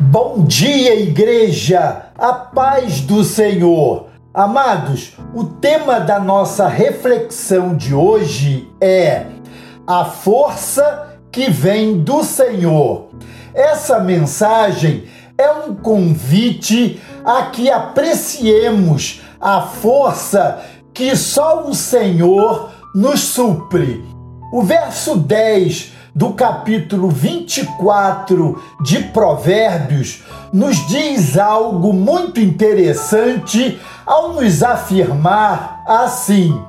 Bom dia, igreja! A paz do Senhor! Amados, o tema da nossa reflexão de hoje é a força que vem do Senhor. Essa mensagem é um convite a que apreciemos a força que só o Senhor nos supre. O verso 10 do capítulo 24 de Provérbios nos diz algo muito interessante ao nos afirmar assim: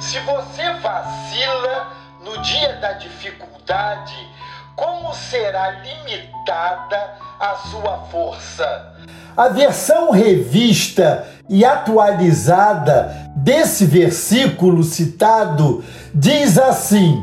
Se você vacila no dia da dificuldade, como será limitada a sua força? A versão revista e atualizada desse versículo citado diz assim: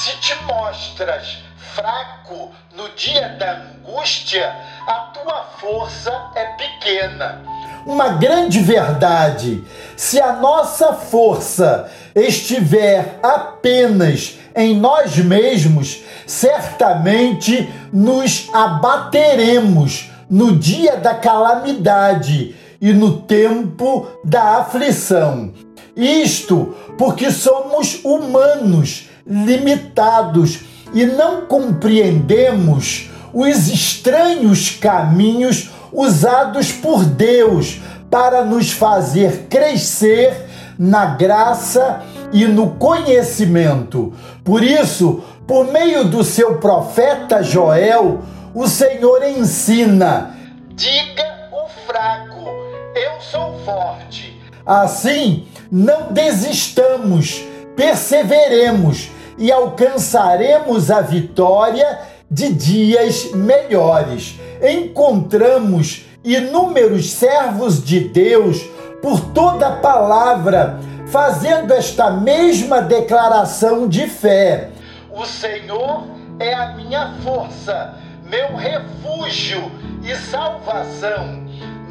se te mostras fraco no dia da angústia, a tua força é pequena. Uma grande verdade: se a nossa força estiver apenas em nós mesmos, certamente nos abateremos no dia da calamidade e no tempo da aflição. Isto porque somos humanos limitados e não compreendemos os estranhos caminhos usados por Deus para nos fazer crescer na graça e no conhecimento. Por isso, por meio do seu profeta Joel, o Senhor ensina: diga o fraco, eu sou forte. Assim, não desistamos perseveremos e alcançaremos a vitória de dias melhores. Encontramos inúmeros servos de Deus por toda a palavra fazendo esta mesma declaração de fé. O Senhor é a minha força, meu refúgio e salvação.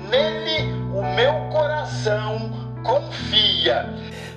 Nele o meu coração confia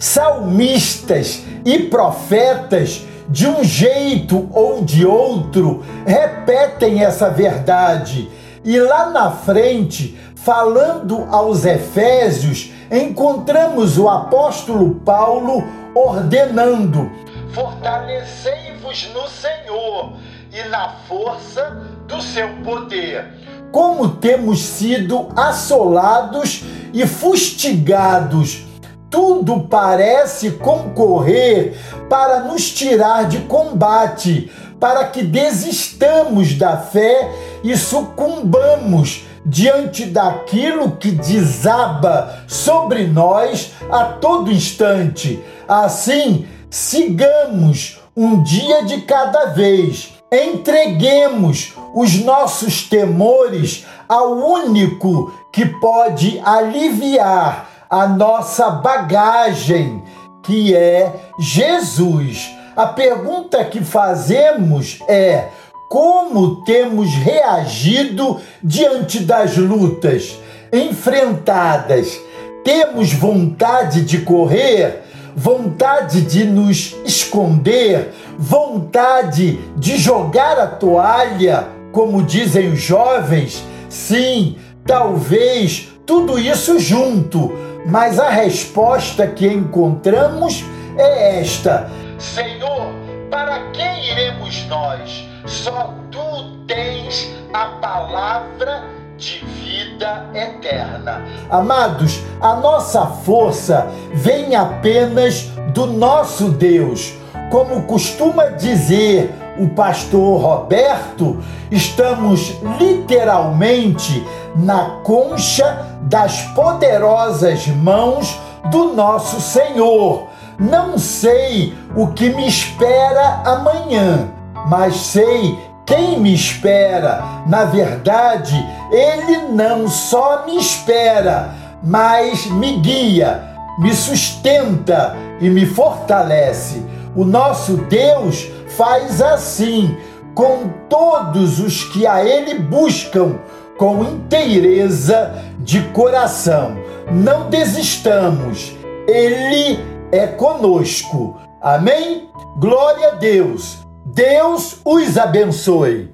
salmistas e profetas, de um jeito ou de outro, repetem essa verdade. E lá na frente, falando aos Efésios, encontramos o apóstolo Paulo ordenando: Fortalecei-vos no Senhor e na força do seu poder. Como temos sido assolados e fustigados tudo parece concorrer para nos tirar de combate, para que desistamos da fé e sucumbamos diante daquilo que desaba sobre nós a todo instante. Assim, sigamos um dia de cada vez. Entreguemos os nossos temores ao único que pode aliviar a nossa bagagem, que é Jesus. A pergunta que fazemos é: como temos reagido diante das lutas enfrentadas? Temos vontade de correr? Vontade de nos esconder? Vontade de jogar a toalha, como dizem os jovens? Sim, talvez tudo isso junto mas a resposta que encontramos é esta: Senhor, para quem iremos nós? Só tu tens a palavra de vida eterna. Amados, a nossa força vem apenas do nosso Deus. Como costuma dizer o pastor Roberto, estamos literalmente na concha das poderosas mãos do nosso Senhor. Não sei o que me espera amanhã, mas sei quem me espera. Na verdade, Ele não só me espera, mas me guia, me sustenta e me fortalece. O nosso Deus faz assim com todos os que a Ele buscam com inteireza de coração. Não desistamos, Ele é conosco. Amém? Glória a Deus. Deus os abençoe.